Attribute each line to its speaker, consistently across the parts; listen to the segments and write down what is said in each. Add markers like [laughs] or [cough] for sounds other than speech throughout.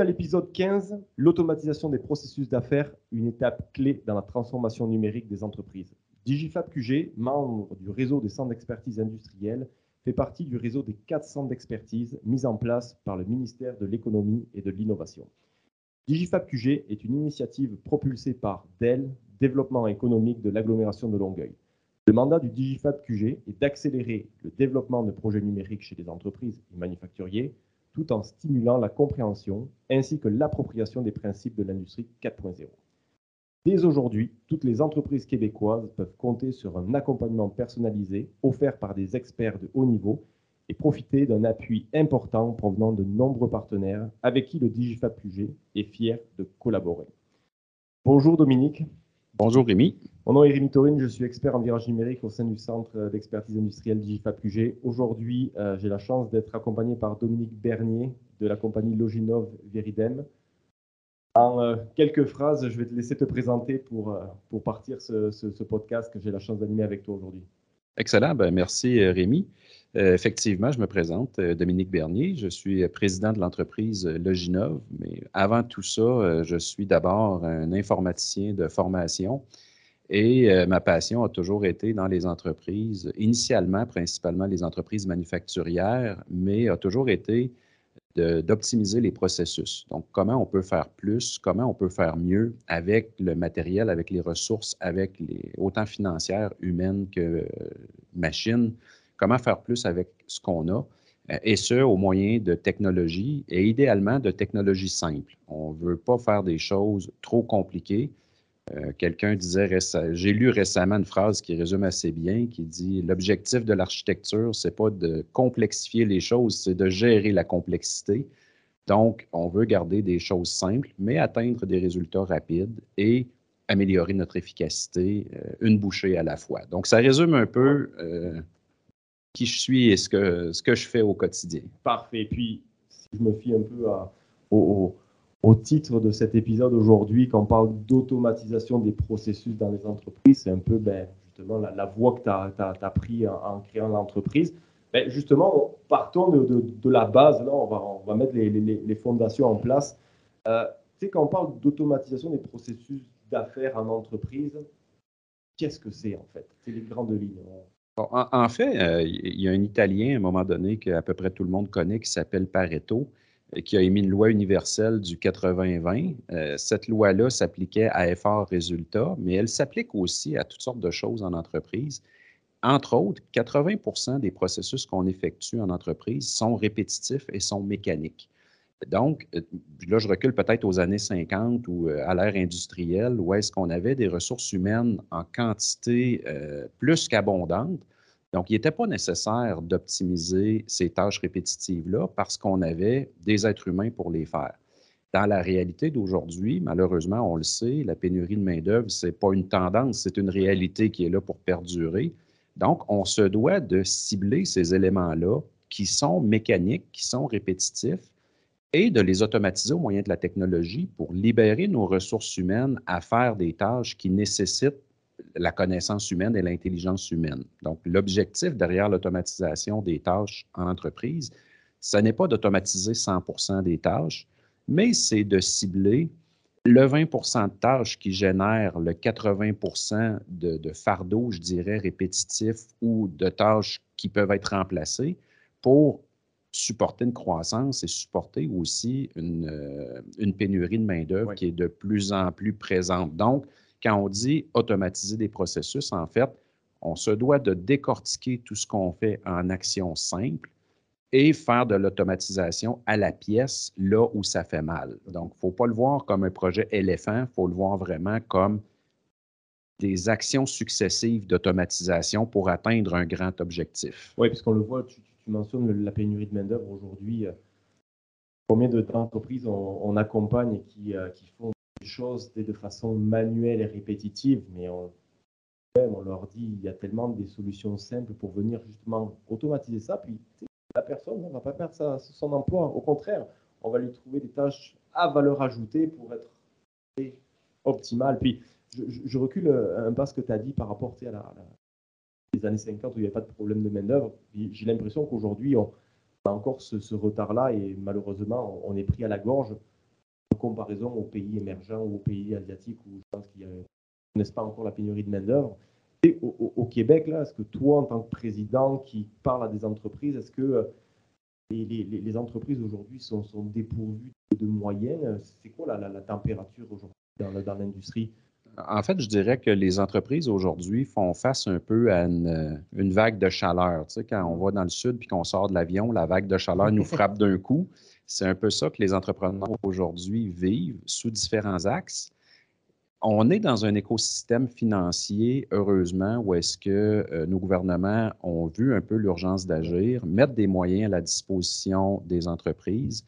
Speaker 1: À l'épisode 15, l'automatisation des processus d'affaires, une étape clé dans la transformation numérique des entreprises. Digifab QG, membre du réseau des centres d'expertise industrielle, fait partie du réseau des quatre centres d'expertise mis en place par le ministère de l'économie et de l'innovation. Digifab QG est une initiative propulsée par Dell, Développement économique de l'agglomération de Longueuil. Le mandat du Digifab QG est d'accélérer le développement de projets numériques chez les entreprises et manufacturiers tout en stimulant la compréhension ainsi que l'appropriation des principes de l'industrie 4.0. Dès aujourd'hui, toutes les entreprises québécoises peuvent compter sur un accompagnement personnalisé offert par des experts de haut niveau et profiter d'un appui important provenant de nombreux partenaires avec qui le Digifab QG est fier de collaborer. Bonjour Dominique.
Speaker 2: Bonjour Rémi.
Speaker 1: Mon nom est Rémi Taurine, je suis expert en virage numérique au sein du centre d'expertise industrielle Digifab QG. Aujourd'hui, euh, j'ai la chance d'être accompagné par Dominique Bernier de la compagnie Loginov Veridem. En euh, quelques phrases, je vais te laisser te présenter pour, euh, pour partir ce, ce, podcast que j'ai la chance d'animer avec toi aujourd'hui.
Speaker 2: Excellent, ben, merci Rémi. effectivement, je me présente, Dominique Bernier. Je suis président de l'entreprise Loginov, mais avant tout ça, je suis d'abord un informaticien de formation et euh, ma passion a toujours été dans les entreprises, initialement principalement les entreprises manufacturières, mais a toujours été d'optimiser les processus. Donc, comment on peut faire plus, comment on peut faire mieux avec le matériel, avec les ressources, avec les autant financières, humaines que euh, machines, comment faire plus avec ce qu'on a, euh, et ce, au moyen de technologies et idéalement de technologies simples. On ne veut pas faire des choses trop compliquées, euh, quelqu'un disait, j'ai lu récemment une phrase qui résume assez bien, qui dit l'objectif de l'architecture, c'est pas de complexifier les choses, c'est de gérer la complexité. Donc, on veut garder des choses simples, mais atteindre des résultats rapides et améliorer notre efficacité, euh, une bouchée à la fois. Donc, ça résume un peu euh, qui je suis et ce que, ce que je fais au quotidien.
Speaker 1: Parfait. Puis, si je me fie un peu au au titre de cet épisode aujourd'hui, quand on parle d'automatisation des processus dans les entreprises, c'est un peu ben, justement la, voie que tu as, pris en, créant l'entreprise. Ben, justement, partons de, la base, là, on va, on va mettre les, fondations en place. Euh, tu sais, quand on parle d'automatisation des processus d'affaires en entreprise, qu'est-ce que c'est en fait? C'est les grandes lignes.
Speaker 2: en, fait, euh, il y a un Italien à un moment donné que à peu près tout le monde connaît qui s'appelle Pareto qui a émis une loi universelle du 80-20. Euh, cette loi-là s'appliquait à effort résultat, mais elle s'applique aussi à toutes sortes de choses en entreprise. Entre autres, 80 des processus qu'on effectue en entreprise sont répétitifs et sont mécaniques. Donc, euh, là, je recule peut-être aux années 50 ou euh, à l'ère industrielle, où est-ce qu'on avait des ressources humaines en quantité plus qu'abondante, donc, il n'était pas nécessaire d'optimiser ces tâches répétitives-là parce qu'on avait des êtres humains pour les faire. Dans la réalité d'aujourd'hui, malheureusement, on le sait, la pénurie de main-d'œuvre, ce n'est pas une tendance, c'est une réalité qui est là pour perdurer. Donc, on se doit de cibler ces éléments-là qui sont mécaniques, qui sont répétitifs, et de les automatiser au moyen de la technologie pour libérer nos ressources humaines à faire des tâches qui nécessitent la connaissance humaine et l'intelligence humaine. Donc, l'objectif derrière l'automatisation des tâches en entreprise, ce n'est pas d'automatiser 100 des tâches, mais c'est de cibler le 20% de tâches qui génèrent le 80 de, de fardeau, je dirais, répétitif ou de tâches qui peuvent être remplacées pour supporter une croissance et supporter aussi une, euh, une pénurie de main-d'œuvre qui est de plus en plus présente. Donc, quand on dit automatiser des processus, en fait, on se doit de décortiquer tout ce qu'on fait en action simple et faire de l'automatisation à la pièce là où ça fait mal. Donc, il ne faut pas le voir comme un projet éléphant, il faut le voir vraiment comme des actions successives d'automatisation pour atteindre un grand objectif.
Speaker 1: Oui, puisqu'on le voit, tu, mentionnes la pénurie de main-d'œuvre aujourd'hui. Combien d'entreprises on, on, accompagne qui, euh, qui font choses de façon manuelle et répétitive, mais on, leur dit il y a tellement des solutions simples pour venir justement automatiser ça, puis la personne ne va pas perdre son emploi. Au contraire, on va lui trouver des tâches à valeur ajoutée pour être optimal. Puis je, recule un pas ce que tu as dit par rapport à la, les années 50 où il n'y avait pas de problème de main-d'œuvre. J'ai l'impression qu'aujourd'hui, on a encore ce retard-là et malheureusement, on est pris à la gorge en comparaison aux pays émergents ou aux pays asiatiques où je pense qu'il n'est-ce pas encore la pénurie de main-d'œuvre. Et au, Québec, là, est-ce que toi, en tant que président qui parle à des entreprises, est-ce que euh, les, entreprises aujourd'hui sont, dépourvues de moyens? C'est quoi la, la, température aujourd'hui dans, l'industrie?
Speaker 2: En fait, je dirais que les entreprises aujourd'hui font face un peu à une, une, vague de chaleur. Tu sais, quand on va dans le sud puis qu'on sort de l'avion, la vague de chaleur nous [laughs] frappe d'un coup. C'est un peu ça que les entrepreneurs aujourd'hui vivent sous différents axes. On est dans un écosystème financier, heureusement, où est-ce que euh, nos gouvernements ont vu un peu l'urgence d'agir, mettre des moyens à la disposition des entreprises.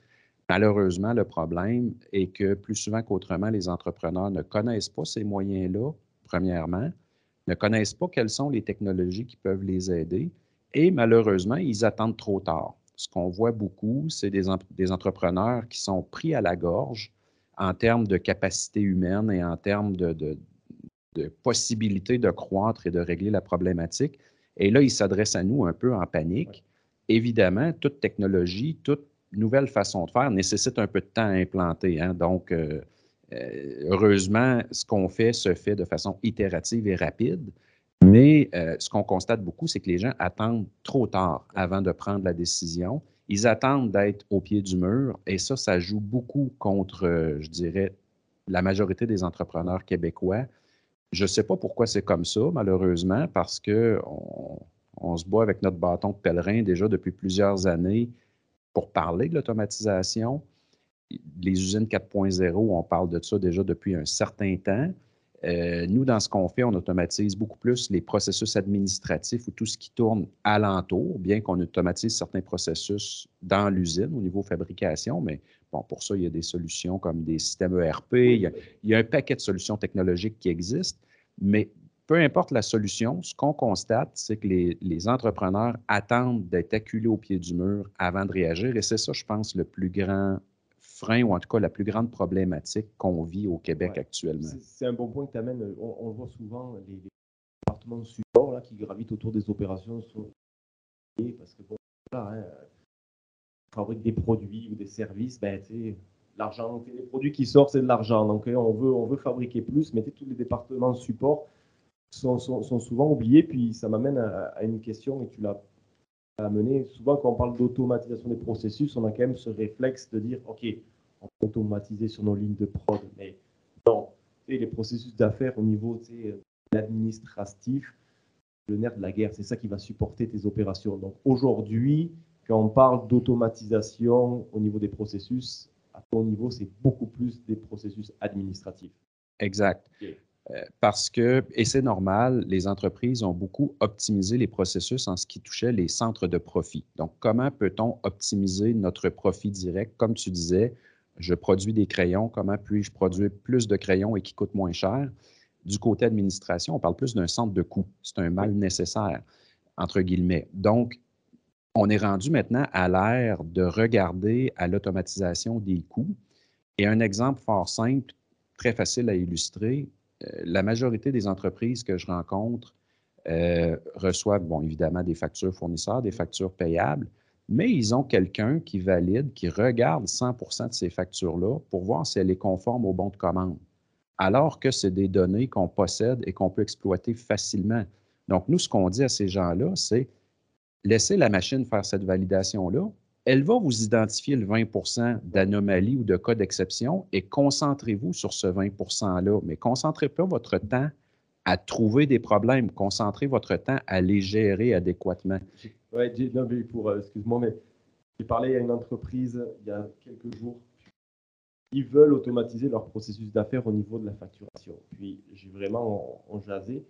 Speaker 2: Malheureusement, le problème est que plus souvent qu'autrement, les entrepreneurs ne connaissent pas ces moyens-là, premièrement, ne connaissent pas quelles sont les technologies qui peuvent les aider et malheureusement, ils attendent trop tard ce qu'on voit beaucoup, c'est des, entrepreneurs qui sont pris à la gorge en termes de capacité humaine et en termes de, de, possibilité de croître et de régler la problématique. Et là, ils s'adressent à nous un peu en panique. Évidemment, toute technologie, toute nouvelle façon de faire nécessite un peu de temps à implanter. Hein. Donc, euh, euh, heureusement, ce qu'on fait se fait de façon itérative et rapide. Mais euh, ce qu'on constate beaucoup, c'est que les gens attendent trop tard avant de prendre la décision. Ils attendent d'être au pied du mur et ça, ça joue beaucoup contre, euh, je dirais, la majorité des entrepreneurs québécois. Je ne sais pas pourquoi c'est comme ça, malheureusement, parce qu'on on se bat avec notre bâton de pèlerin déjà depuis plusieurs années pour parler de l'automatisation. Les usines 4.0, on parle de ça déjà depuis un certain temps. Euh, nous, dans ce qu'on fait, on automatise beaucoup plus les processus administratifs ou tout ce qui tourne alentour, bien qu'on automatise certains processus dans l'usine au niveau fabrication, mais bon, pour ça, il y a des solutions comme des systèmes ERP, il y a, un paquet de solutions technologiques qui existent, mais peu importe la solution, ce qu'on constate, c'est que les, les, entrepreneurs attendent d'être acculés au pied du mur avant de réagir, et c'est ça, je pense, le plus grand frein ou en tout cas la plus grande problématique qu'on vit au Québec actuellement?
Speaker 1: C'est un bon point que tu amènes. On, voit souvent les, départements de support là, qui gravitent autour des opérations parce que bon, là, hein, fabrique des produits ou des services, ben, l'argent, les produits qui sortent, c'est de l'argent. Donc, on veut, on veut fabriquer plus, mais tous les départements de support sont, sont, souvent oubliés. Puis, ça m'amène à, à, une question, et tu l'as à mener. Souvent, quand on parle d'automatisation des processus, on a quand même ce réflexe de dire, OK, on peut automatiser sur nos lignes de prod, mais non, les processus d'affaires au niveau administratif, le nerf de la guerre, c'est ça qui va supporter tes opérations. Donc aujourd'hui, quand on parle d'automatisation au niveau des processus, à ton niveau, c'est beaucoup plus des processus administratifs.
Speaker 2: Exact. Parce que, et c'est normal, les entreprises ont beaucoup optimisé les processus en ce qui touchait les centres de profit. Donc, comment peut-on optimiser notre profit direct? Comme tu disais, je produis des crayons, comment puis-je produire plus de crayons et qui coûtent moins cher? Du côté administration, on parle plus d'un centre de coût. C'est un mal nécessaire, entre guillemets. Donc, on est rendu maintenant à l'ère de regarder à l'automatisation des coûts. Et un exemple fort simple, très facile à illustrer, euh, la majorité des entreprises que je rencontre euh, reçoivent, bon, évidemment, des factures fournisseurs, des factures payables, mais ils ont quelqu'un qui valide, qui regarde 100% de ces factures-là pour voir si elles sont conformes au bon de commande, alors que c'est des données qu'on possède et qu'on peut exploiter facilement. Donc, nous, ce qu'on dit à ces gens-là, c'est laissez la machine faire cette validation-là, elle va vous identifier le 20% d'anomalie ou de cas d'exception et concentrez-vous sur ce 20 %-là. Mais concentrez pas votre temps à trouver des problèmes, concentrez votre temps à les gérer adéquatement.
Speaker 1: Oui, pour, euh, excuse-moi, mais j'ai parlé à une entreprise il y a quelques jours. Ils veulent automatiser leur processus d'affaires au niveau de la facturation. Puis j'ai vraiment en, jasé.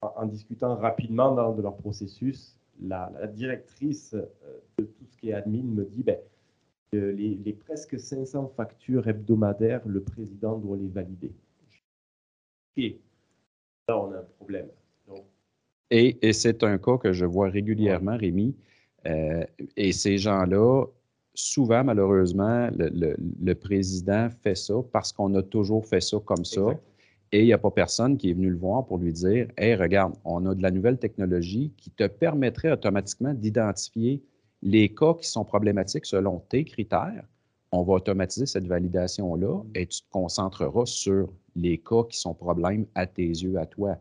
Speaker 1: En, discutant rapidement de leur processus, la, directrice euh, de tout ce qui est admin me dit ben, les, presque 500 factures hebdomadaires, le président doit les valider. Et là, on a un problème.
Speaker 2: Et, c'est un cas que je vois régulièrement, Rémi. Euh, et ces gens-là, souvent, malheureusement, le, président fait ça parce qu'on a toujours fait ça comme ça. Et il n'y a pas personne qui est venu le voir pour lui dire Hey, regarde, on a de la nouvelle technologie qui te permettrait automatiquement d'identifier les cas qui sont problématiques selon tes critères. on va automatiser cette validation-là et tu te concentreras sur les cas qui sont problèmes à tes yeux, à toi.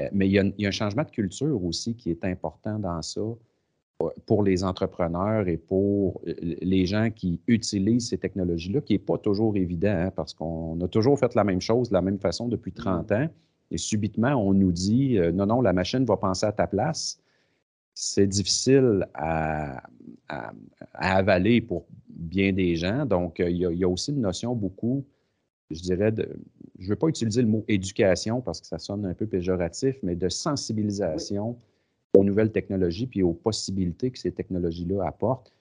Speaker 2: Euh, mais il y, a, un changement de culture aussi qui est important dans ça pour les entrepreneurs et pour euh, les gens qui utilisent ces technologies-là, qui n'est pas toujours évident, hein, parce qu'on a toujours fait la même chose de la même façon depuis 30 mm. ans. Et subitement, on nous dit non, non, la machine va penser à ta place. C'est difficile à, avaler pour bien des gens. Donc, il y, a, aussi une notion beaucoup, je dirais, de, je ne veux pas utiliser le mot éducation parce que ça sonne un peu péjoratif, mais de sensibilisation aux nouvelles technologies puis aux possibilités que ces technologies-là apportent.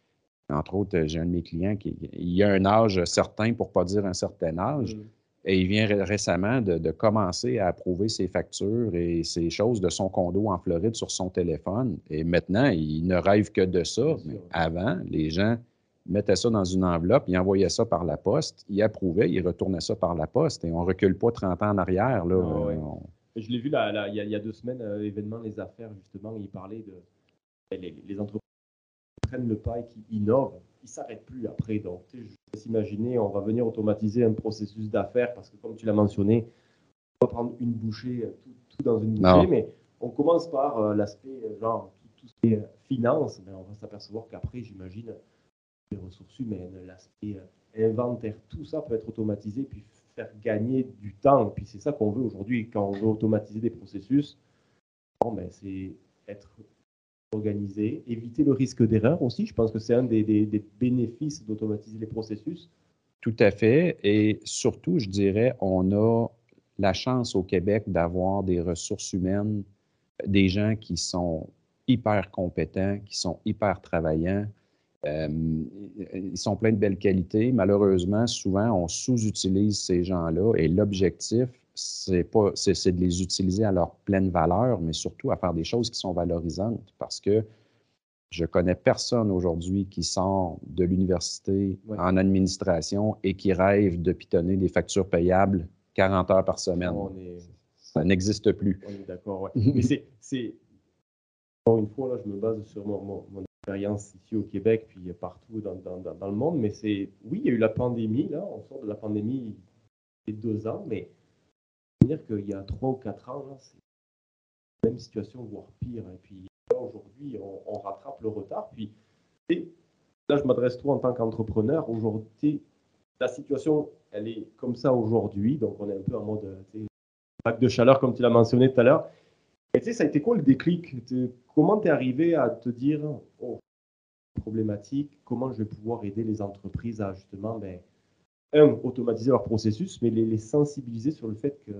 Speaker 2: Entre autres, j'ai un de mes clients qui il a un âge certain, pour ne pas dire un certain âge, mm. et il vient récemment de, commencer à approuver ses factures et ses choses de son condo en Floride sur son téléphone. Et maintenant, il ne rêve que de ça. Mais avant, les gens mettait ça dans une enveloppe, il envoyait ça par la poste, il approuvait, il retournait ça par la poste et on ne recule pas 30 ans en arrière. Là, ah
Speaker 1: Je l'ai vu il, y a, deux semaines, euh, événement Les Affaires, justement, il parlait de les, entreprises qui prennent le pas et qui innovent, ils ne s'arrêtent plus après. Donc, je peux s'imaginer, on va venir automatiser un processus d'affaires parce que, comme tu l'as mentionné, on va prendre une bouchée, euh, tout, dans une bouchée, mais on commence par euh, l'aspect, genre, tout, ce qui est finance, mais on va s'apercevoir qu'après, j'imagine, ressources humaines, l'aspect euh, inventaire, tout ça peut être automatisé puis faire gagner du temps. Puis c'est ça qu'on veut aujourd'hui quand on veut automatiser des processus. ben, c'est être organisé, éviter le risque d'erreur aussi. Je pense que c'est un des, des bénéfices d'automatiser les processus.
Speaker 2: Tout à fait. Et surtout, je dirais, on a la chance au Québec d'avoir des ressources humaines, des gens qui sont hyper compétents, qui sont hyper travaillants, ils sont pleins de belles qualités. Malheureusement, souvent, on sous-utilise ces gens-là et l'objectif, c'est pas, c'est, de les utiliser à leur pleine valeur, mais surtout à faire des choses qui sont valorisantes parce que je connais personne aujourd'hui qui sort de l'université en administration et qui rêve de pitonner des factures payables 40 heures par semaine. Ça n'existe plus.
Speaker 1: On est d'accord, [laughs] Mais c'est, c'est, encore une fois, là, je me base sur mon expérience ici au Québec, puis partout dans, le monde. Mais c'est, oui, il y a eu la pandémie, là, on sort de la pandémie il y a deux ans, mais dire qu'il y a trois ou quatre ans, c'est la même situation, voire pire. Et puis aujourd'hui, on, rattrape le retard. Puis là, je m'adresse toi en tant qu'entrepreneur. Aujourd'hui, la situation, elle est comme ça aujourd'hui. Donc, on est un peu en mode vague de chaleur, comme tu l'as mentionné tout à l'heure. Et tu sais, ça a été quoi le déclic? Comment tu es arrivé à te dire, oh, problématique, comment je vais pouvoir aider les entreprises à justement, ben, un, automatiser leur processus, mais les, sensibiliser sur le fait que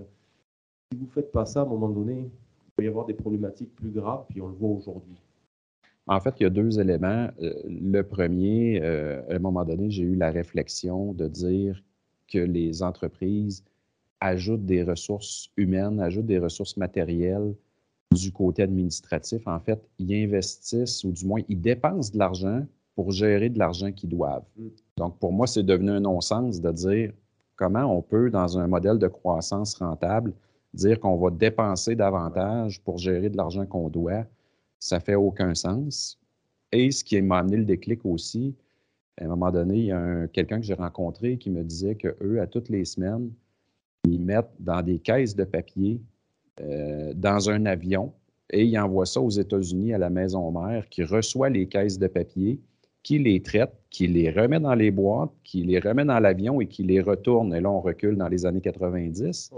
Speaker 1: si vous ne faites pas ça, à un moment donné, il peut y avoir des problématiques plus graves, puis on le voit aujourd'hui.
Speaker 2: En fait, il y a deux éléments. Euh, le premier, euh, à un moment donné, j'ai eu la réflexion de dire que les entreprises ajoutent des ressources humaines, ajoutent des ressources matérielles du côté administratif, en fait, ils investissent ou du moins ils dépensent de l'argent pour gérer de l'argent qu'ils doivent. Mm. Donc, pour moi, c'est devenu un non-sens de dire comment on peut, dans un modèle de croissance rentable, dire qu'on va dépenser davantage pour gérer de l'argent qu'on doit. Ça fait aucun sens. Et ce qui m'a amené le déclic aussi, à un moment donné, il y a quelqu'un que j'ai rencontré qui me disait qu'eux, à toutes les semaines, ils mettent dans des caisses de papier dans un avion et il envoie ça aux États-Unis à la maison mère qui reçoit les caisses de papier, qui les traite, qui les remet dans les boîtes, qui les remet dans l'avion et qui les retourne. Et là, on recule dans les années 90.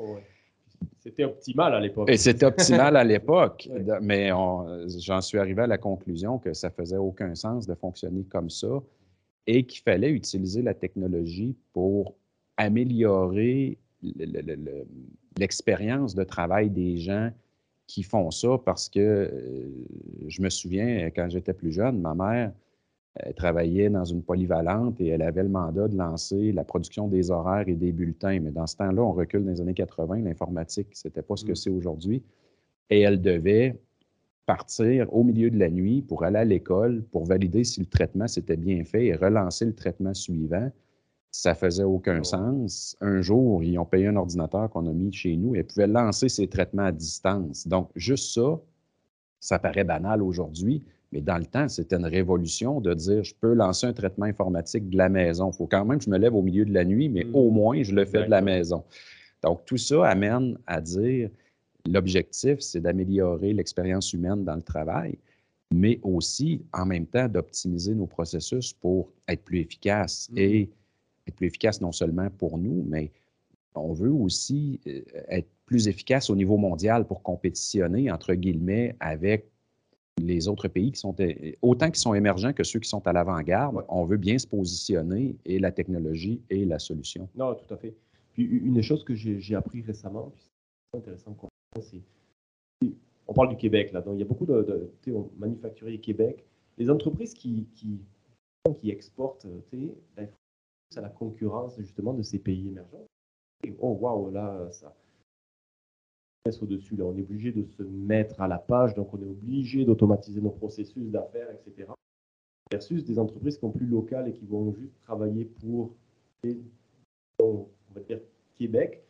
Speaker 1: C'était optimal à l'époque.
Speaker 2: Et c'était optimal à [laughs] l'époque. Mais j'en suis arrivé à la conclusion que ça faisait aucun sens de fonctionner comme ça et qu'il fallait utiliser la technologie pour améliorer l'expérience de travail des gens qui font ça parce que euh, je me souviens, quand j'étais plus jeune, ma mère travaillait dans une polyvalente et elle avait le mandat de lancer la production des horaires et des bulletins. Mais dans ce temps-là, on recule dans les années 80, l'informatique, ce n'était pas ce que mm. c'est aujourd'hui. Et elle devait partir au milieu de la nuit pour aller à l'école, pour valider si le traitement s'était bien fait et relancer le traitement suivant ça faisait aucun sens. Un jour, ils ont payé un ordinateur qu'on a mis chez nous et pouvaient lancer ces traitements à distance. Donc, juste ça, ça paraît banal aujourd'hui, Mais dans le temps, c'était une révolution de dire je peux lancer un traitement informatique de la maison. Il faut quand même que je me lève au milieu de la nuit, mais au mm. moins je le fais de la maison. Donc, tout ça amène à dire l'objectif, c'est d'améliorer l'expérience humaine dans le travail, mais aussi en même temps d'optimiser nos processus pour être plus efficaces et être plus efficace non seulement pour nous, mais on veut aussi euh, être plus efficace au niveau mondial pour compétitionner, entre guillemets, avec les autres pays qui sont autant qui sont émergents que ceux qui sont à l'avant-garde. On veut bien se positionner et la technologie est la solution.
Speaker 1: Non, tout à fait. Puis une des choses que j'ai appris récemment, c'est intéressant, c'est on parle du Québec là, donc il y a beaucoup de, de manufacturiers Québec, les entreprises qui, qui, qui exportent, ben, à la concurrence justement de ces pays émergents. oh waouh, là, ça au-dessus. Là, on est obligé de se mettre à la page, donc on est obligé d'automatiser nos processus d'affaires, etc. Versus des entreprises qui sont plus locales et qui vont juste travailler pour, on va dire, Québec.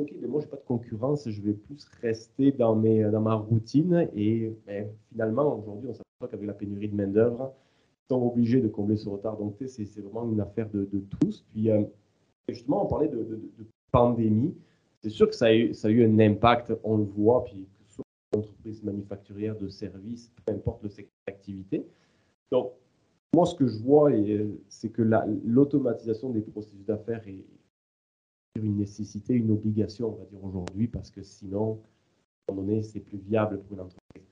Speaker 1: Ok, mais moi, je n'ai pas de concurrence, je vais plus rester dans, mes, dans ma routine. Et ben, finalement, aujourd'hui, on s'aperçoit qu'avec la pénurie de main-d'œuvre, sont obligés de combler ce retard. Donc, c'est vraiment une affaire de, tous. Puis, euh, justement, on parlait de, pandémie. C'est sûr que ça a, eu, ça a, eu, un impact, on le voit, puis que ce soit entreprise manufacturière, de services, peu importe le secteur d'activité. Donc, moi, ce que je vois, c'est que l'automatisation des processus d'affaires est une nécessité, une obligation, on va dire aujourd'hui, parce que sinon, à un moment donné, c'est plus viable pour une entreprise.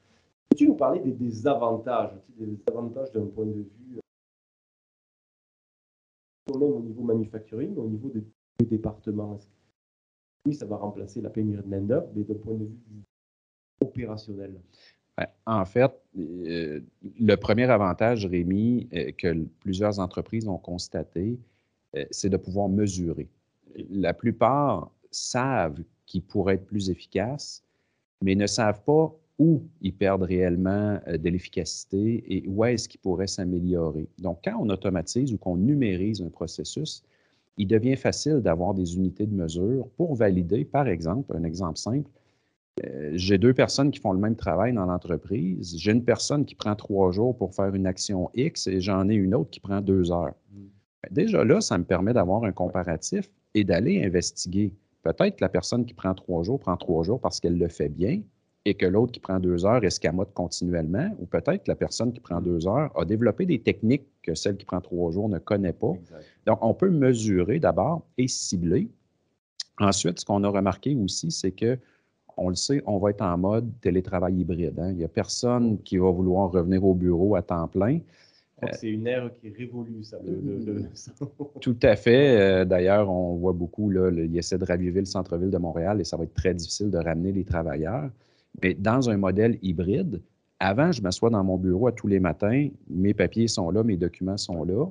Speaker 1: Peux-tu nous parler des, des avantages, des avantages d'un point de vue, euh, même au niveau manufacturing, au niveau des, départements? Oui, ça va remplacer la pénurie de main-d'œuvre, mais d'un point de vue opérationnel?
Speaker 2: En fait, euh, le premier avantage, Rémi, euh, que plusieurs entreprises ont constaté, c'est de pouvoir mesurer. La plupart savent qu'ils pourraient être plus efficaces, mais ne savent pas où ils perdent réellement euh, de l'efficacité et où est-ce qu'ils pourraient s'améliorer. Donc, quand on automatise ou qu'on numérise un processus, il devient facile d'avoir des unités de mesure pour valider, par exemple, un exemple simple, euh, j'ai deux personnes qui font le même travail dans l'entreprise. J'ai une personne qui prend trois jours pour faire une action X et j'en ai une autre qui prend deux heures. Mm. Ben, déjà là, ça me permet d'avoir un comparatif et d'aller investiguer. Peut-être que la personne qui prend trois jours prend trois jours parce qu'elle le fait bien, et que l'autre qui prend deux heures escamote continuellement, ou peut-être que la personne qui prend deux heures a développé des techniques que celle qui prend trois jours ne connaît pas. Donc, on peut mesurer d'abord et cibler. Ensuite, ce qu'on a remarqué aussi, c'est que, on le sait, on va être en mode télétravail hybride. Hein. Il n'y a personne qui va vouloir revenir au bureau à temps plein.
Speaker 1: C'est une ère qui révolue, ça.
Speaker 2: Tout à fait. Euh, d'ailleurs, on voit beaucoup, là, il essaie de raviver le centre-ville de Montréal et ça va être très difficile de ramener les travailleurs. Mais dans un modèle hybride, avant, je m'assois dans mon bureau à tous les matins, mes papiers sont là, mes documents sont là.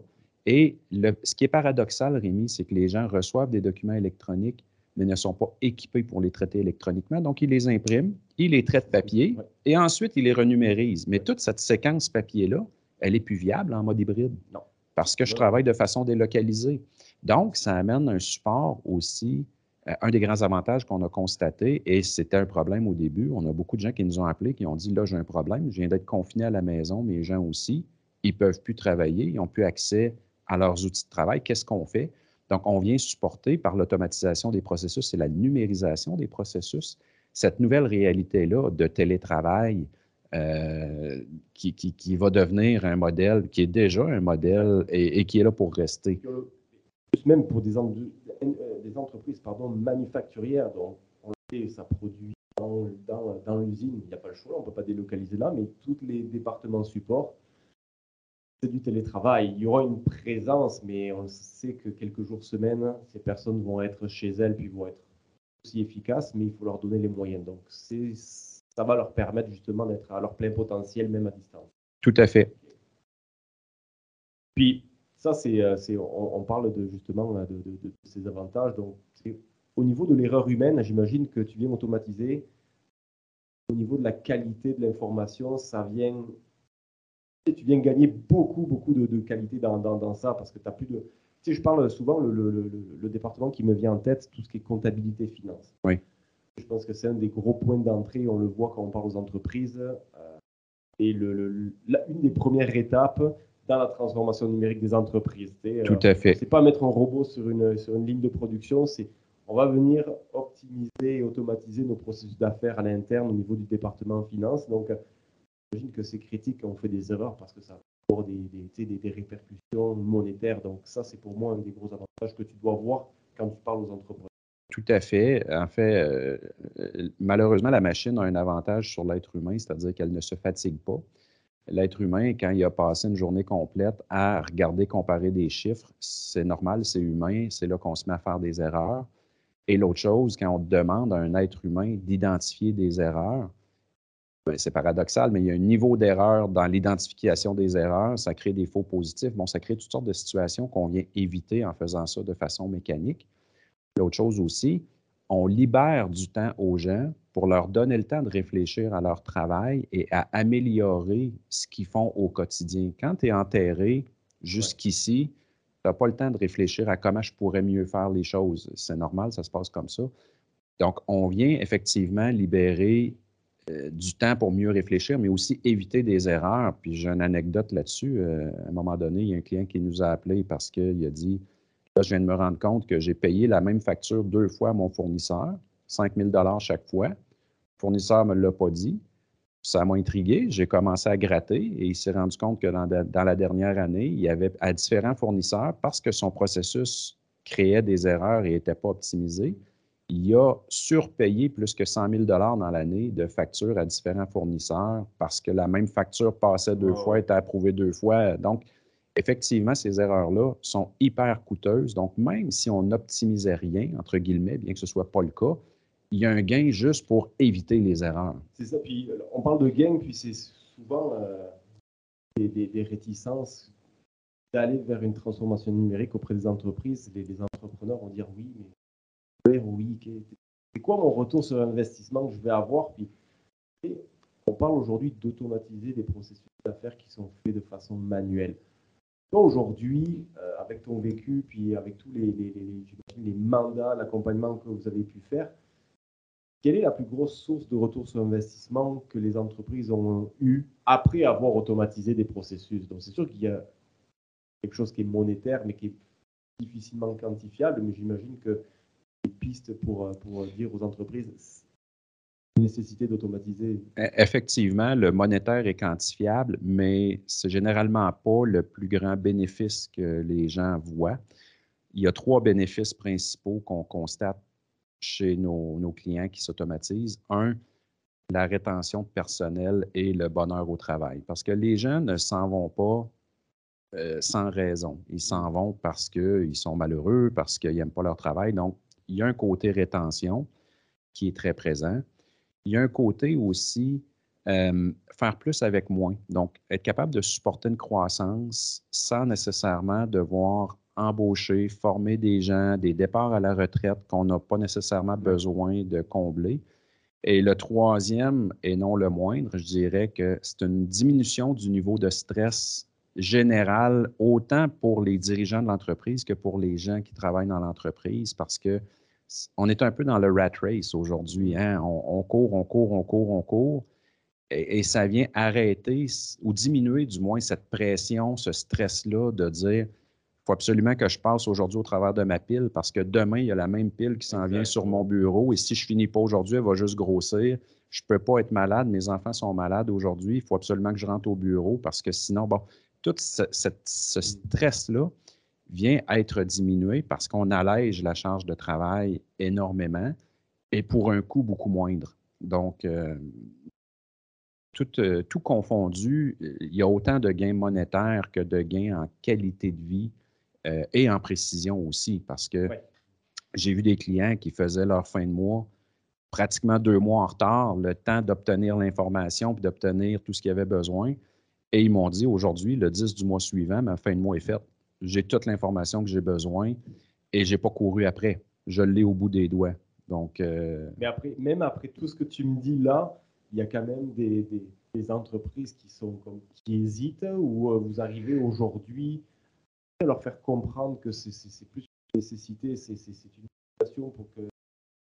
Speaker 2: Et ce qui est paradoxal, Rémi, c'est que les gens reçoivent des documents électroniques, mais ne sont pas équipés pour les traiter électroniquement. Donc, ils les impriment, ils les traitent papier et ensuite, ils les renumérisent. Mais toute cette séquence papier-là, elle est plus viable en mode hybride. Non. Parce que je travaille de façon délocalisée. Donc, ça amène un support aussi un des grands avantages qu'on a constaté, et c'était un problème au début, on a beaucoup de gens qui nous ont appelés, qui ont dit, là, j'ai un problème, je viens d'être confiné à la maison, mes gens aussi, ils ne peuvent plus travailler, ils n'ont plus accès à leurs outils de travail. Qu'est-ce qu'on fait? Donc, on vient supporter par l'automatisation des processus et la numérisation des processus cette nouvelle réalité-là de télétravail euh, qui, qui, va devenir un modèle, qui est déjà un modèle et, qui est là pour rester.
Speaker 1: Même pour des, euh, des entreprises pardon, manufacturières, donc on sait, ça produit dans, dans, l'usine, il n'y a pas le choix, on ne peut pas délocaliser là, mais tous les départements support, c'est du télétravail. Il y aura une présence, mais on sait que quelques jours, semaines, ces personnes vont être chez elles, puis vont être aussi efficaces, mais il faut leur donner les moyens. Donc, ça va leur permettre justement d'être à leur plein potentiel, même à distance.
Speaker 2: Tout à fait.
Speaker 1: Puis, ça, c'est, euh, on, parle de, justement de, de, ces avantages. Donc, au niveau de l'erreur humaine, j'imagine que tu viens automatiser. Au niveau de la qualité de l'information, ça vient. Tu viens gagner beaucoup, beaucoup de, qualité dans, dans, ça parce que tu as plus de. Tu sais, je parle souvent, le, le, le, département qui me vient en tête, tout ce qui est comptabilité finance.
Speaker 2: Oui.
Speaker 1: Je pense que c'est un des gros points d'entrée. On le voit quand on parle aux entreprises. Euh, est le, une des premières étapes dans la transformation numérique des entreprises.
Speaker 2: Tout à fait.
Speaker 1: C'est pas mettre un robot sur une, sur une ligne de production, c'est on va venir optimiser et automatiser nos processus d'affaires à l'interne au niveau du département finance. Donc, j'imagine que c'est critique on fait des erreurs parce que ça avoir des, des, des, des répercussions monétaires. Donc, ça, c'est pour moi un des gros avantages que tu dois voir quand tu parles aux entreprises.
Speaker 2: Tout à fait. En fait, euh, malheureusement, la machine a un avantage sur l'être humain, c'est-à-dire qu'elle ne se fatigue pas. L'être humain, quand il a passé une journée complète à regarder, comparer des chiffres, c'est normal, c'est humain, c'est là qu'on se met à faire des erreurs. Et l'autre chose, quand on demande à un être humain d'identifier des erreurs, ben, c'est paradoxal, mais il y a un niveau d'erreur dans l'identification des erreurs, ça crée des faux positifs. Bon, ça crée toutes sortes de situations qu'on vient éviter en faisant ça de façon mécanique. L'autre chose aussi, on libère du temps aux gens pour leur donner le temps de réfléchir à leur travail et à améliorer ce qu'ils font au quotidien. Quand tu es enterré jusqu'ici, tu n'as pas le temps de réfléchir à comment je pourrais mieux faire les choses. C'est normal, ça se passe comme ça. Donc, on vient effectivement libérer euh, du temps pour mieux réfléchir, mais aussi éviter des erreurs. Puis j'ai une anecdote là-dessus. Euh, à un moment donné, il y a un client qui nous a appelé parce qu'il a dit Là, je viens de me rendre compte que j'ai payé la même facture deux fois à mon fournisseur, 5 000 chaque fois. Le fournisseur ne me l'a pas dit ça m'a intrigué. J'ai commencé à gratter et il s'est rendu compte que dans, la dernière année, il y avait à différents fournisseurs, parce que son processus créait des erreurs et n'était pas optimisé, il a surpayé plus que 100 000 dans l'année de factures à différents fournisseurs parce que la même facture passait deux fois, était approuvée deux fois. Donc, effectivement, ces erreurs-là sont hyper coûteuses. Donc, même si on n'optimisait rien, entre guillemets, bien que ce ne soit pas le cas, il y a un gain juste pour éviter les erreurs.
Speaker 1: C'est ça. Puis euh, on parle de gain, puis c'est souvent euh, des, réticences d'aller vers une transformation numérique auprès des entreprises. Les, entrepreneurs vont dire oui, mais oui, c'est quoi mon retour sur l'investissement que je vais avoir? Puis on parle aujourd'hui d'automatiser des processus d'affaires qui sont faits de façon manuelle. Toi, aujourd'hui, euh, avec ton vécu, puis avec tous les mandats, l'accompagnement que vous avez pu faire, quelle est la plus grosse source de retour sur investissement que les entreprises ont eu après avoir automatisé des processus? Donc, c'est sûr qu'il y a quelque chose qui est monétaire, mais qui est difficilement quantifiable, mais j'imagine que les pistes pour, pour dire aux entreprises nécessité d'automatiser.
Speaker 2: E, effectivement, le monétaire est quantifiable, mais c'est généralement pas le plus grand bénéfice que les gens voient. Il y a trois bénéfices principaux qu'on constate chez nos, clients qui s'automatisent. Un, la rétention de personnel et le bonheur au travail. Parce que les gens ne s'en vont pas euh, sans raison. Ils s'en vont parce qu'ils sont malheureux, parce qu'ils n'aiment pas leur travail. Donc, il y a un côté rétention qui est très présent. Il y a un côté aussi euh, faire plus avec moins. Donc, être capable de supporter une croissance sans nécessairement devoir embaucher, former des gens, des départs à la retraite qu'on n'a pas nécessairement besoin de combler. Et le troisième, et non le moindre, je dirais que c'est une diminution du niveau de stress général, autant pour les dirigeants de l'entreprise que pour les gens qui travaillent dans l'entreprise, parce que on est un peu dans le rat race aujourd'hui. Hein? On, court, on court, on court, on court. Et, et, ça vient arrêter ou diminuer du moins cette pression, ce stress-là de dire faut absolument que je passe aujourd'hui au travers de ma pile parce que demain, il y a la même pile qui s'en vient sur mon bureau. Et si je finis pas aujourd'hui, elle va juste grossir. Je ne peux pas être malade, mes enfants sont malades aujourd'hui, il faut absolument que je rentre au bureau parce que sinon, bon, tout ce, ce stress-là vient être diminué parce qu'on allège la charge de travail énormément et pour un coût beaucoup moindre. Donc, euh, tout, euh, tout, confondu, il y a autant de gains monétaires que de gains en qualité de vie euh, et en précision aussi, parce que j'ai vu des clients qui faisaient leur fin de mois pratiquement deux mois en retard, le temps d'obtenir l'information puis d'obtenir tout ce qu'ils avaient besoin. Et ils m'ont dit aujourd'hui, le 10 du mois suivant, ma fin de mois est faite. J'ai toute l'information que j'ai besoin et je n'ai pas couru après. Je l'ai au bout des doigts. Donc,
Speaker 1: euh, Mais après, même après tout ce que tu me dis là, il y a quand même des, entreprises qui sont comme, qui hésitent ou euh, vous arrivez aujourd'hui leur faire comprendre que c'est plus une nécessité, c'est une situation pour que,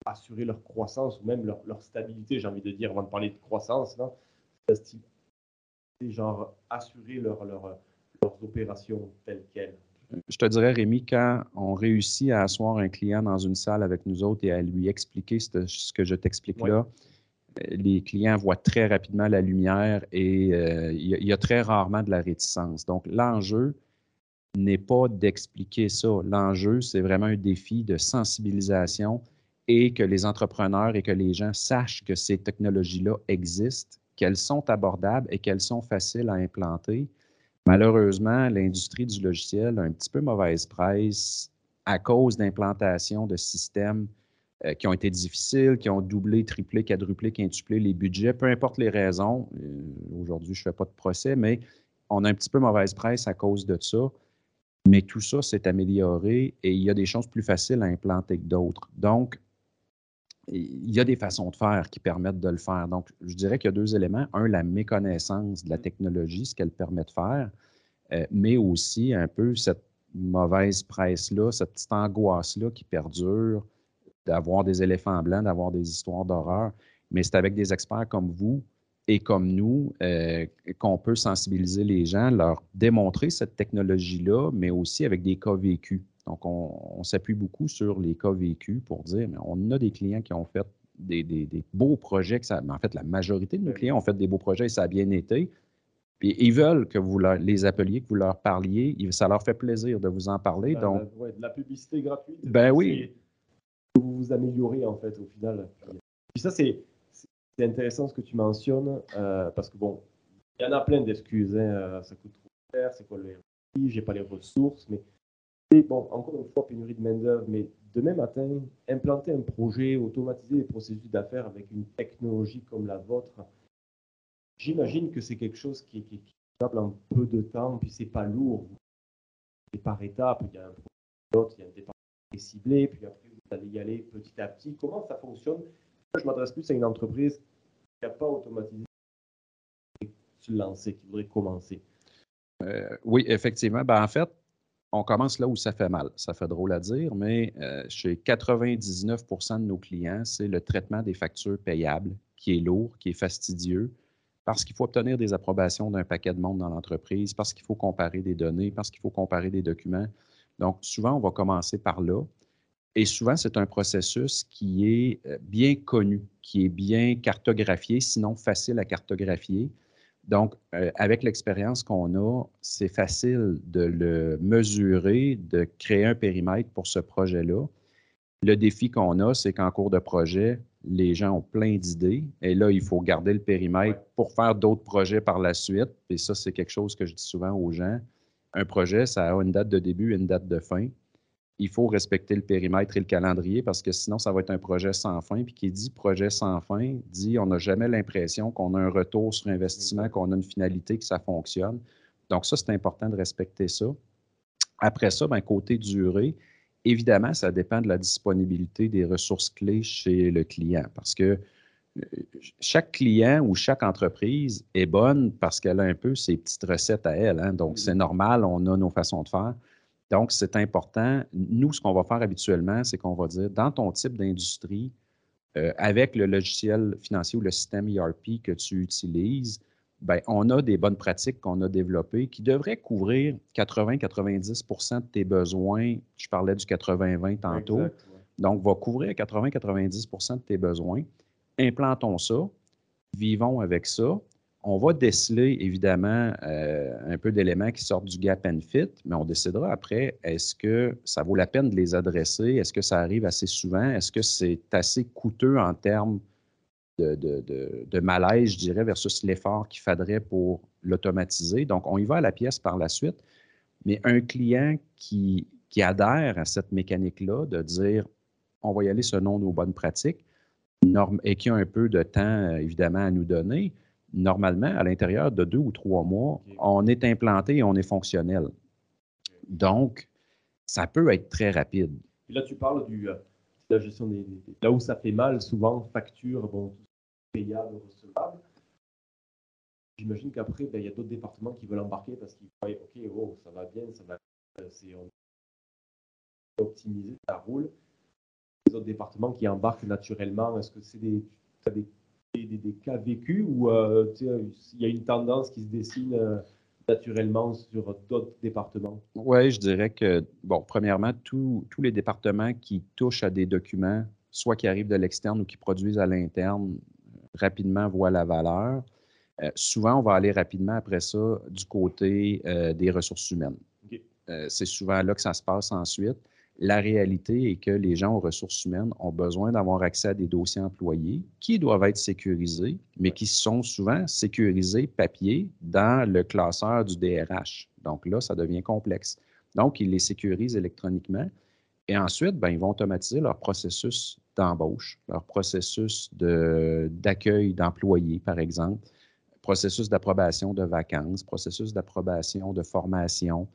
Speaker 1: assurer leur croissance ou même leur, stabilité, j'ai envie de dire, avant de parler de croissance, là, genre assurer leur, leur, leurs opérations telles quelles.
Speaker 2: Je te dirais, Rémi, quand on réussit à asseoir un client dans une salle avec nous autres et à lui expliquer ce, que je t'explique là, les clients voient très rapidement la lumière et euh, il, y a, très rarement de la réticence. Donc, l'enjeu n'est pas d'expliquer ça. L'enjeu, c'est vraiment un défi de sensibilisation et que les entrepreneurs et que les gens sachent que ces technologies-là existent, qu'elles sont abordables et qu'elles sont faciles à implanter Malheureusement, l'industrie du logiciel a un petit peu mauvaise presse à cause d'implantation de systèmes euh, qui ont été difficiles, qui ont doublé, triplé, quadruplé, quintuplé les budgets, peu importe les raisons. Euh, aujourd'hui, je ne fais pas de procès, mais on a un petit peu mauvaise presse à cause de ça. Mais tout ça s'est amélioré et il y a des choses plus faciles à implanter que d'autres. Donc, il y a des façons de faire qui permettent de le faire. Donc, je dirais qu'il y a deux éléments. Un, la méconnaissance de la technologie, ce qu'elle permet de faire, euh, mais aussi un peu cette mauvaise presse-là, cette petite angoisse-là qui perdure d'avoir des éléphants blancs, d'avoir des histoires d'horreur. Mais c'est avec des experts comme vous et comme nous euh, qu'on peut sensibiliser les gens, leur démontrer cette technologie-là, mais aussi avec des cas vécus. Donc, on, s'appuie beaucoup sur les cas vécus pour dire, mais on a des clients qui ont fait des, beaux projets, que ça, en fait, la majorité de nos clients ont fait des beaux projets et ça a bien été. Puis ils veulent que vous les appeliez, que vous leur parliez. Ça leur fait plaisir de vous en parler.
Speaker 1: Ben,
Speaker 2: donc,
Speaker 1: de la publicité gratuite.
Speaker 2: Ben oui.
Speaker 1: Vous vous améliorez, en fait, au final. Puis ça, c'est intéressant ce que tu mentionnes, euh, parce que bon, il y en a plein d'excuses. Hein, euh, ça coûte trop cher, c'est quoi le RFI, j'ai pas les ressources, mais bon, encore une fois, pénurie de main-d'œuvre, mais demain matin, implanter un projet, automatiser les processus d'affaires avec une technologie comme la vôtre, j'imagine que c'est quelque chose qui, est capable en peu de temps, puis c'est pas lourd. C'est par étapes, il y a un projet, il y a un départ ciblé, puis après vous allez y aller petit à petit. Comment ça fonctionne? Je m'adresse plus à une entreprise qui pas automatisé se lancer, qui voudrait commencer.
Speaker 2: Euh, oui, effectivement. Ben, en fait, on commence là où ça fait mal. Ça fait drôle à dire, mais euh, chez 99% de nos clients, c'est le traitement des factures payables qui est lourd, qui est fastidieux, parce qu'il faut obtenir des approbations d'un paquet de monde dans l'entreprise, parce qu'il faut comparer des données, parce qu'il faut comparer des documents. Donc, souvent, on va commencer par là. Et souvent, c'est un processus qui est euh, bien connu, qui est bien cartographié, sinon facile à cartographier. Donc, euh, avec l'expérience qu'on a, c'est facile de le mesurer, de créer un périmètre pour ce projet-là. Le défi qu'on a, c'est qu'en cours de projet, les gens ont plein d'idées et là, il faut garder le périmètre pour faire d'autres projets par la suite. Et ça, c'est quelque chose que je dis souvent aux gens. Un projet, ça a une date de début et une date de fin il faut respecter le périmètre et le calendrier parce que sinon, ça va être un projet sans fin. Puis qui dit projet sans fin, dit on n'a jamais l'impression qu'on a un retour sur investissement, qu'on a une finalité, que ça fonctionne. Donc, ça, c'est important de respecter ça. Après ça, ben, côté durée, évidemment, ça dépend de la disponibilité des ressources clés chez le client parce que euh, chaque client ou chaque entreprise est bonne parce qu'elle a un peu ses petites recettes à elle. Hein. Donc, c'est normal, on a nos façons de faire. Donc, c'est important. Nous, ce qu'on va faire habituellement, c'est qu'on va dire, dans ton type d'industrie, euh, avec le logiciel financier ou le système ERP que tu utilises, ben, on a des bonnes pratiques qu'on a développées qui devraient couvrir 80-90% de tes besoins. Je parlais du 80-20 tantôt. Donc, va couvrir 80-90% de tes besoins. Implantons ça, vivons avec ça. On va déceler évidemment euh, un peu d'éléments qui sortent du gap and fit, mais on décidera après, est-ce que ça vaut la peine de les adresser? Est-ce que ça arrive assez souvent? Est-ce que c'est assez coûteux en termes de, malaise, je dirais, versus l'effort qu'il faudrait pour l'automatiser? Donc, on y va à la pièce par la suite, mais un client qui, qui adhère à cette mécanique-là de dire, on va y aller selon nos bonnes pratiques, et qui a un peu de temps, évidemment, à nous donner, normalement, à l'intérieur de deux ou trois mois, on est implanté et on est fonctionnel. Donc, ça peut être très rapide.
Speaker 1: là, tu parles du, euh, de la gestion des, Là où ça fait mal, souvent, facture, bon, payable, recevable. J'imagine qu'après, ben, il y a d'autres départements qui veulent embarquer parce qu'ils voient, OK, oh, ça va bien, ça va euh, c'est optimisé, ça roule. Les autres départements qui embarquent naturellement, est-ce que c'est des, des des, des cas vécus ou il y a une tendance qui se dessine naturellement sur d'autres départements?
Speaker 2: Oui, je dirais que, bon, premièrement, tous les départements qui touchent à des documents, soit qui arrivent de l'externe ou qui produisent à l'interne, rapidement voient la valeur. Euh, souvent, on va aller rapidement après ça du côté euh, des ressources humaines. Euh, c'est souvent là que ça se passe ensuite. La réalité est que les gens aux ressources humaines ont besoin d'avoir accès à des dossiers employés qui doivent être sécurisés, mais qui sont souvent sécurisés papier dans le classeur du DRH. Donc là, ça devient complexe. Donc, ils les sécurisent électroniquement et ensuite, ben, ils vont automatiser leur processus d'embauche, leur processus d'accueil d'employés, par exemple, processus d'approbation de vacances, processus d'approbation de formation,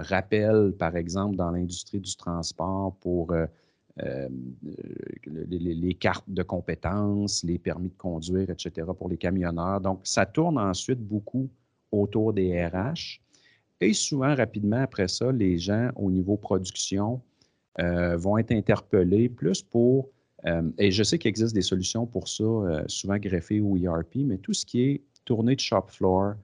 Speaker 2: rappel, par exemple, dans l'industrie du transport pour euh, euh, les, cartes de compétences, les permis de conduire, etc., pour les camionneurs. Donc, ça tourne ensuite beaucoup autour des RH. Et souvent, rapidement après ça, les gens au niveau production vont être interpellés plus pour, et je sais qu'il existe des solutions pour ça, souvent greffées ou ERP, mais tout ce qui est tournée de shop floor,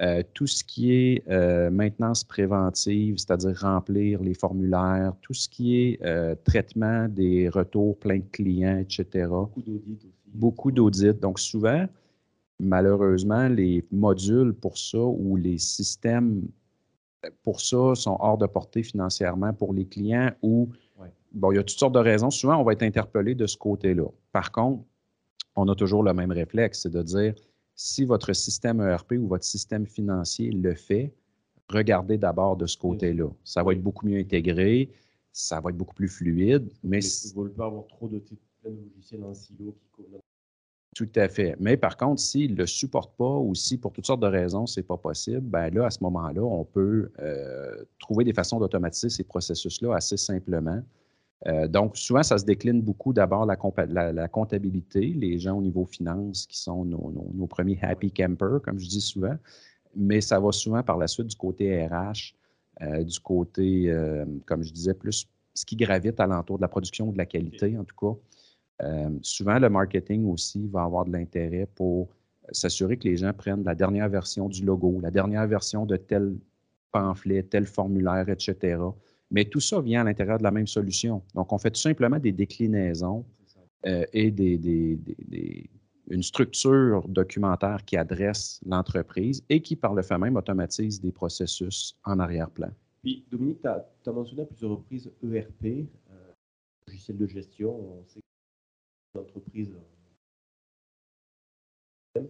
Speaker 2: euh, tout ce qui est euh, maintenance préventive, c'est-à-dire remplir les formulaires, tout ce qui est euh, traitement des retours plein de clients, etc.
Speaker 1: Beaucoup d'audits aussi.
Speaker 2: Beaucoup d'audits. Donc souvent, malheureusement, les modules pour ça ou les systèmes pour ça sont hors de portée financièrement pour les clients ou, bon, il y a toutes sortes de raisons. Souvent, on va être interpellé de ce côté-là. Par contre, on a toujours le même réflexe, c'est de dire, si votre système ERP ou votre système financier le fait, regardez d'abord de ce côté-là. Ça va être beaucoup mieux intégré, ça va être beaucoup plus fluide. Mais
Speaker 1: vous ne pas avoir trop de logiciels en silo qui
Speaker 2: tout à fait. Mais par contre, s'il ne le supporte pas ou si pour toutes sortes de raisons, ce n'est pas possible, ben là, à ce moment-là, on peut euh, trouver des façons d'automatiser ces processus-là assez simplement. Euh, donc, souvent, ça se décline beaucoup d'abord la, comptabilité, les gens au niveau finance qui sont nos, premiers happy campers, comme je dis souvent, mais ça va souvent par la suite du côté RH, euh, du côté, euh, comme je disais, plus ce qui gravite alentour de la production ou de la qualité, en tout cas. souvent, le marketing aussi va avoir de l'intérêt pour s'assurer que les gens prennent la dernière version du logo, la dernière version de tel pamphlet, tel formulaire, etc mais tout ça vient à l'intérieur de la même solution. Donc, on fait tout simplement des déclinaisons euh, et une structure documentaire qui adresse l'entreprise et qui, par le fait même, automatise des processus en arrière-plan.
Speaker 1: Puis, Dominique, tu as, mentionné à plusieurs reprises ERP, euh, logiciel de gestion. On sait que l'entreprise. Euh,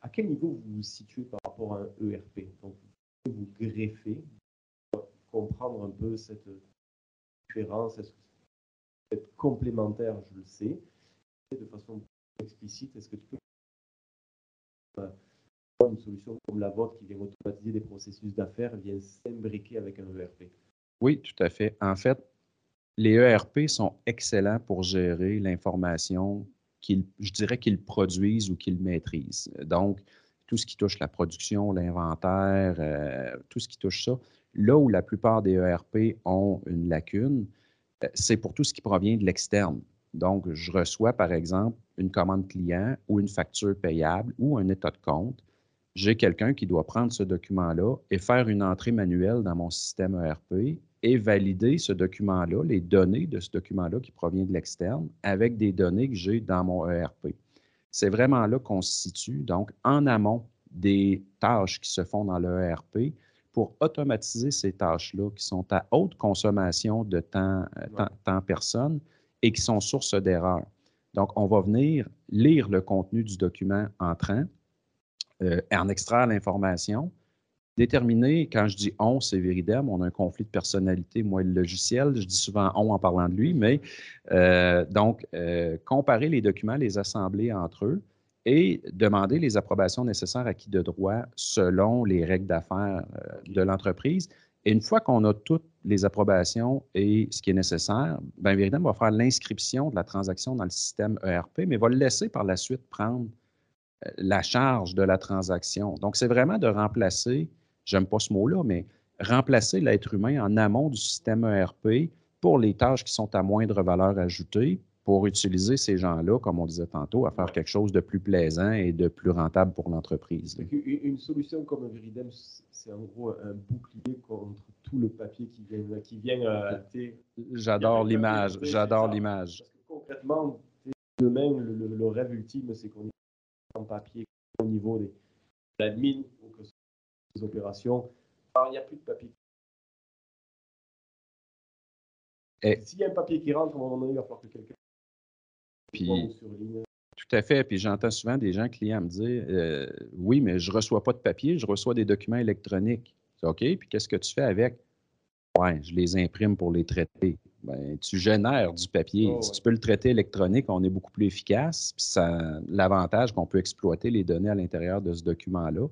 Speaker 1: à quel niveau vous vous situez par rapport à un ERP Donc, vous greffez comprendre un peu cette différence, cette complémentaire, je le sais, de façon explicite, est-ce que tu peux une solution comme la vôtre qui vient automatiser des processus d'affaires vient s'imbriquer avec un ERP?
Speaker 2: Oui, tout à fait. En fait, les ERP sont excellents pour gérer l'information qu'ils, je dirais qu'ils produisent ou qu'ils maîtrisent. Donc, tout ce qui touche la production, l'inventaire, euh, tout ce qui touche ça, Là où la plupart des ERP ont une lacune, euh, c'est pour tout ce qui provient de l'externe. Donc, je reçois, par exemple, une commande client ou une facture payable ou un état de compte. J'ai quelqu'un qui doit prendre ce document-là et faire une entrée manuelle dans mon système ERP et valider ce document-là, les données de ce document-là qui provient de l'externe, avec des données que j'ai dans mon ERP. C'est vraiment là qu'on se situe, donc en amont des tâches qui se font dans l'ERP pour automatiser ces tâches-là qui sont à haute consommation de temps, euh, temps, personne et qui sont source d'erreurs. Donc, on va venir lire le contenu du document entrant, euh, en extraire l'information, déterminer, quand je dis on, c'est Veridem, on a un conflit de personnalité, moi et le logiciel, je dis souvent on en parlant de lui, mais euh, donc, comparer les documents, les assembler entre eux, et demander les approbations nécessaires à qui de droit selon les règles d'affaires euh, de l'entreprise. Et une fois qu'on a toutes les approbations et ce qui est nécessaire, bien va faire l'inscription de la transaction dans le système ERP, mais va le laisser par la suite prendre euh, la charge de la transaction. Donc, c'est vraiment de remplacer, j'aime pas ce mot-là, mais remplacer l'être humain en amont du système ERP pour les tâches qui sont à moindre valeur ajoutée pour utiliser ces gens-là, comme on disait tantôt, à faire quelque chose de plus plaisant et de plus rentable pour l'entreprise.
Speaker 1: Une solution comme Viridem, c'est en gros un bouclier contre tout le papier qui vient. Qui vient euh,
Speaker 2: j'adore l'image, j'adore l'image.
Speaker 1: Concrètement, demain, le, le, rêve ultime, c'est qu'on ait un papier au niveau des l'admin ou que des opérations. il n'y a plus de papier. S'il y a un papier qui rentre, à un moment donné, il va falloir que quelqu'un
Speaker 2: puis, tout à fait. Puis j'entends souvent des gens, clients, me dire euh, Oui, mais je ne reçois pas de papier, je reçois des documents électroniques. OK, puis qu'est-ce que tu fais avec Ouais, je les imprime pour les traiter. Ben, tu génères du papier. Oh, si tu peux le traiter électronique, on est beaucoup plus efficace. Puis ça, l'avantage qu'on peut exploiter les données à l'intérieur de ce document-là.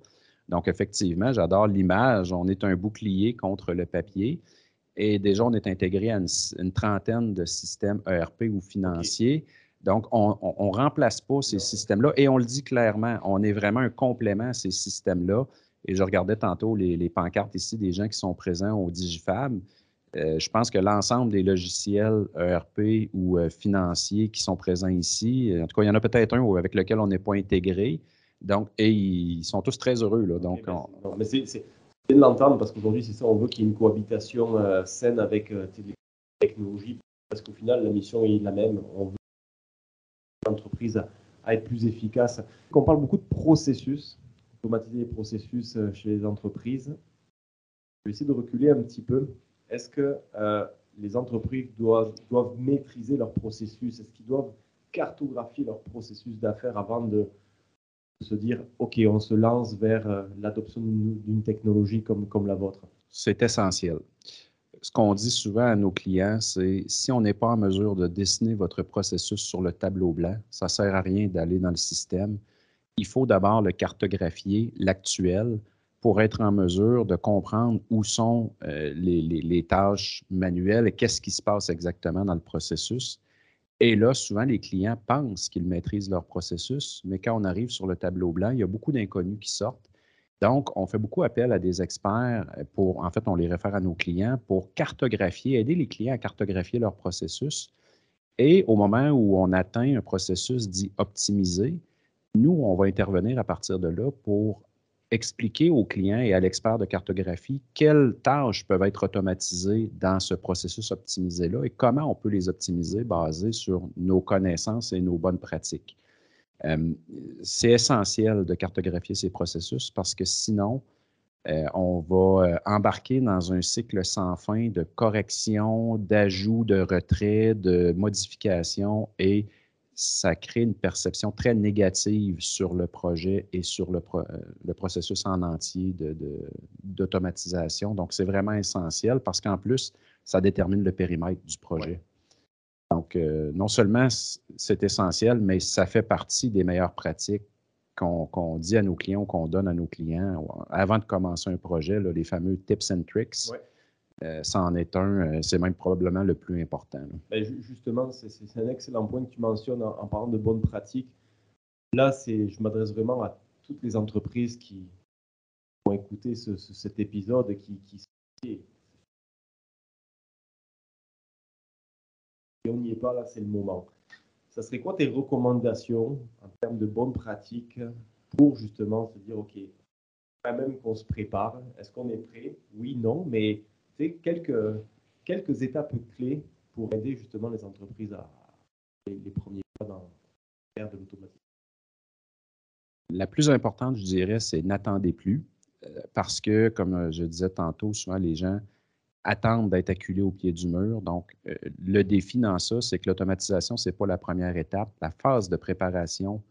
Speaker 2: Donc, effectivement, j'adore l'image. On est un bouclier contre le papier. Et déjà, on est intégré à une, trentaine de systèmes ERP ou financiers. Donc, on ne remplace pas ces systèmes-là et on le dit clairement, on est vraiment un complément à ces systèmes-là. Et je regardais tantôt les, pancartes ici des gens qui sont présents au Digifab. Euh, je pense que l'ensemble des logiciels ERP ou euh, financiers qui sont présents ici, en tout cas, il y en a peut-être un avec lequel on n'est pas intégré. Donc, et ils sont tous très heureux. Là, donc,
Speaker 1: mais c'est bien de l'entendre parce qu'aujourd'hui, c'est ça, on veut qu'il y ait une cohabitation euh, saine avec les technologies parce qu'au final, la mission est la même. On veut l'entreprise à, être plus efficace. On parle beaucoup de processus, automatiser les processus euh, chez les entreprises. Je vais essayer de reculer un petit peu. Est-ce que euh, les entreprises doivent, maîtriser leur processus? Est-ce qu'ils doivent cartographier leur processus d'affaires avant de, se dire, OK, on se lance vers euh, l'adoption d'une technologie comme la vôtre
Speaker 2: C'est essentiel ce qu'on dit souvent à nos clients, c'est si on n'est pas en mesure de dessiner votre processus sur le tableau blanc, ça ne sert à rien d'aller dans le système. Il faut d'abord le cartographier, l'actuel, pour être en mesure de comprendre où sont euh, les, tâches manuelles et qu'est-ce qui se passe exactement dans le processus. Et là, souvent, les clients pensent qu'ils maîtrisent leur processus, mais quand on arrive sur le tableau blanc, il y a beaucoup d'inconnus qui sortent donc, on fait beaucoup appel à des experts euh, pour, en fait, on les réfère à nos clients pour cartographier, aider les clients à cartographier leur processus. Et au moment où on atteint un processus dit optimisé, nous, on va intervenir à partir de là pour expliquer aux clients et à l'expert de cartographie quelles tâches peuvent être automatisées dans ce processus optimisé-là et comment on peut les optimiser basé sur nos connaissances et nos bonnes pratiques. Euh, c'est essentiel de cartographier ces processus parce que sinon, euh, on va euh, embarquer dans un cycle sans fin de correction, d'ajout, de retrait, de modification et ça crée une perception très négative sur le projet et sur le, processus en entier d'automatisation. Donc, c'est vraiment essentiel parce qu'en plus, ça détermine le périmètre du projet. Donc, euh, non seulement c'est essentiel, mais ça fait partie des meilleures pratiques qu'on dit à nos clients, qu'on donne à nos clients avant de commencer un projet, les fameux tips and tricks. Euh, ça en est un, euh, c'est même probablement le plus important.
Speaker 1: Ben, justement, c'est un excellent point que tu mentionnes en, parlant de bonnes pratiques. Là, je m'adresse vraiment à toutes les entreprises qui ont écouté cet épisode et qui, qui et on n'y est pas, là, c'est le moment. Ça serait quoi tes recommandations en termes de bonnes pratiques pour justement se dire, OK, quand même qu'on se prépare, est-ce qu'on est prêt? Oui, non, mais quelques, quelques étapes clés pour aider justement les entreprises à les, les premiers pas dans l'ère de l'automatisation.
Speaker 2: La plus importante, je dirais, c'est n'attendez plus. Euh, parce que, comme je disais tantôt, souvent les gens attendre d'être acculé au pied du mur. Donc, euh, le défi dans ça, c'est que l'automatisation, ce n'est pas la première étape. La phase de préparation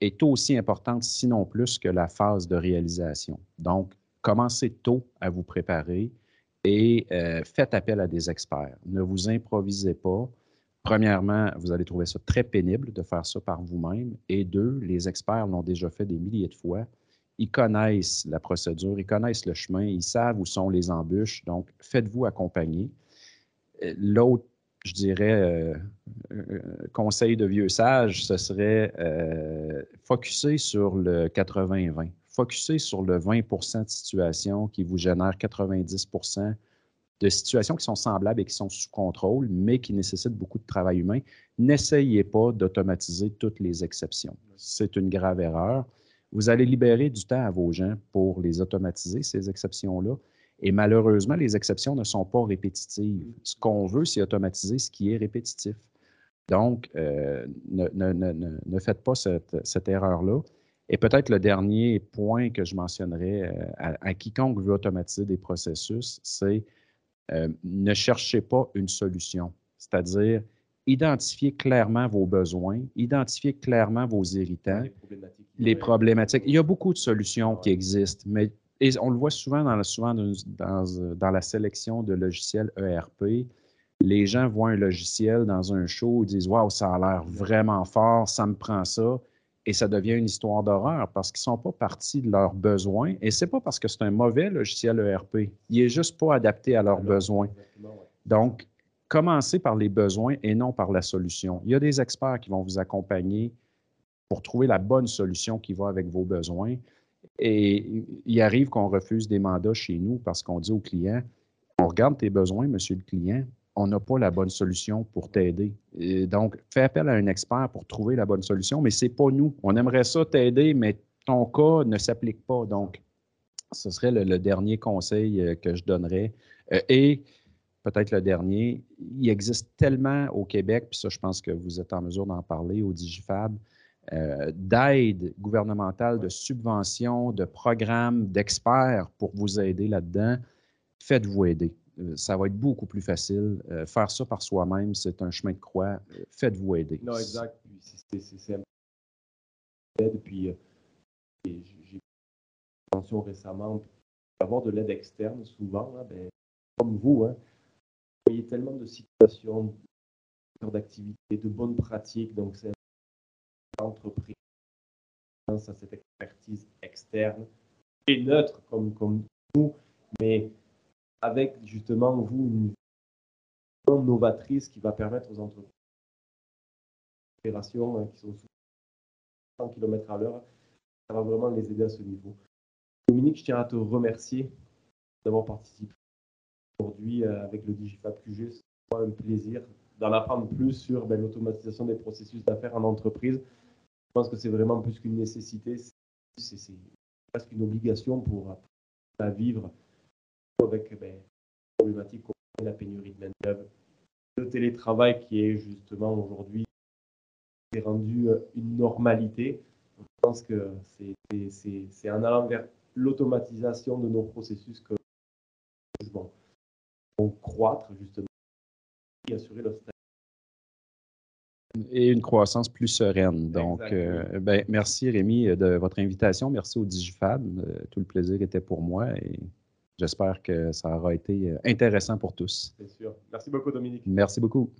Speaker 2: est aussi importante, sinon plus, que la phase de réalisation. Donc, commencez tôt à vous préparer et euh, faites appel à des experts. Ne vous improvisez pas. Premièrement, vous allez trouver ça très pénible de faire ça par vous-même. Et deux, les experts l'ont déjà fait des milliers de fois ils connaissent la procédure, ils connaissent le chemin, ils savent où sont les embûches. Donc, faites-vous accompagner. Euh, l'autre, je dirais, euh, euh, conseil de vieux sage, ce serait euh, focuser sur le 80-20. Focuser sur le 20 de situation qui vous génère 90% de situations qui sont semblables et qui sont sous contrôle, mais qui nécessitent beaucoup de travail humain, n'essayez pas d'automatiser toutes les exceptions. C'est une grave erreur. Vous allez libérer du temps à vos gens pour les automatiser, ces exceptions-là. Et malheureusement, les exceptions ne sont pas répétitives. Ce qu'on veut, c'est automatiser ce qui est répétitif. Donc, euh, ne, faites pas cette, erreur-là. Et peut-être le dernier point que je mentionnerais euh, à, quiconque veut automatiser des processus, c'est euh, ne cherchez pas une solution. C'est-à-dire, identifiez clairement vos besoins, identifiez clairement vos irritants, les problématiques. Il y a beaucoup de solutions qui existent, mais et on le voit souvent, dans, souvent dans, la sélection de logiciels ERP. Les gens voient un logiciel dans un show, ils disent Waouh, ça a l'air vraiment fort, ça me prend ça. Et ça devient une histoire d'horreur parce qu'ils ne sont pas partis de leurs besoins. Et ce n'est pas parce que c'est un mauvais logiciel ERP. Il n'est juste pas adapté à leurs besoins. Donc, commencez par les besoins et non par la solution. Il y a des experts qui vont vous accompagner pour trouver la bonne solution qui va avec vos besoins. Et il arrive qu'on refuse des mandats chez nous parce qu'on dit au client, on regarde tes besoins, monsieur le client, on n'a pas la bonne solution pour t'aider. Donc, fais appel à un expert pour trouver la bonne solution, mais ce n'est pas nous. On aimerait ça t'aider, mais ton cas ne s'applique pas. Donc, ce serait le, dernier conseil euh, que je donnerais. Euh, et peut-être le dernier, il existe tellement au Québec, puis ça, je pense que vous êtes en mesure d'en parler au Digifab, euh, d'aide gouvernementale, de subventions, de programmes, d'experts pour vous aider là-dedans, faites-vous aider. Euh, ça va être beaucoup plus facile. Euh, faire ça par soi-même, c'est un chemin de croix. Faites-vous aider.
Speaker 1: Non, exact. C'est puis j'ai attention récemment avoir de l'aide externe, souvent, ben, comme vous, hein, vous voyez tellement de situations, d'activités, de bonnes pratiques, donc c'est entreprise à cette expertise externe et neutre comme, comme nous, mais avec justement vous une novatrice qui va permettre aux entreprises opérations hein, qui sont sous 100 km à l'heure, ça va vraiment les aider à ce niveau. Dominique, je tiens à te remercier d'avoir participé aujourd'hui euh, avec le Digifab QG. C'est un plaisir d'en apprendre plus sur ben, l'automatisation des processus d'affaires en entreprise. Je pense que c'est vraiment plus qu'une nécessité, c'est presque une obligation pour, la vivre avec ben, problématiques comme la pénurie de main-d'œuvre, le télétravail qui est justement aujourd'hui rendu euh, une normalité. Je pense que c'est en allant vers l'automatisation de nos processus que vont croître justement et assurer leur
Speaker 2: et une croissance plus sereine. Donc, euh, ben, merci Rémi de votre invitation. Merci au Digifab. Euh, tout le plaisir était pour moi et j'espère que ça aura été euh, intéressant pour tous.
Speaker 1: C'est sûr. Merci beaucoup, Dominique.
Speaker 2: Merci beaucoup.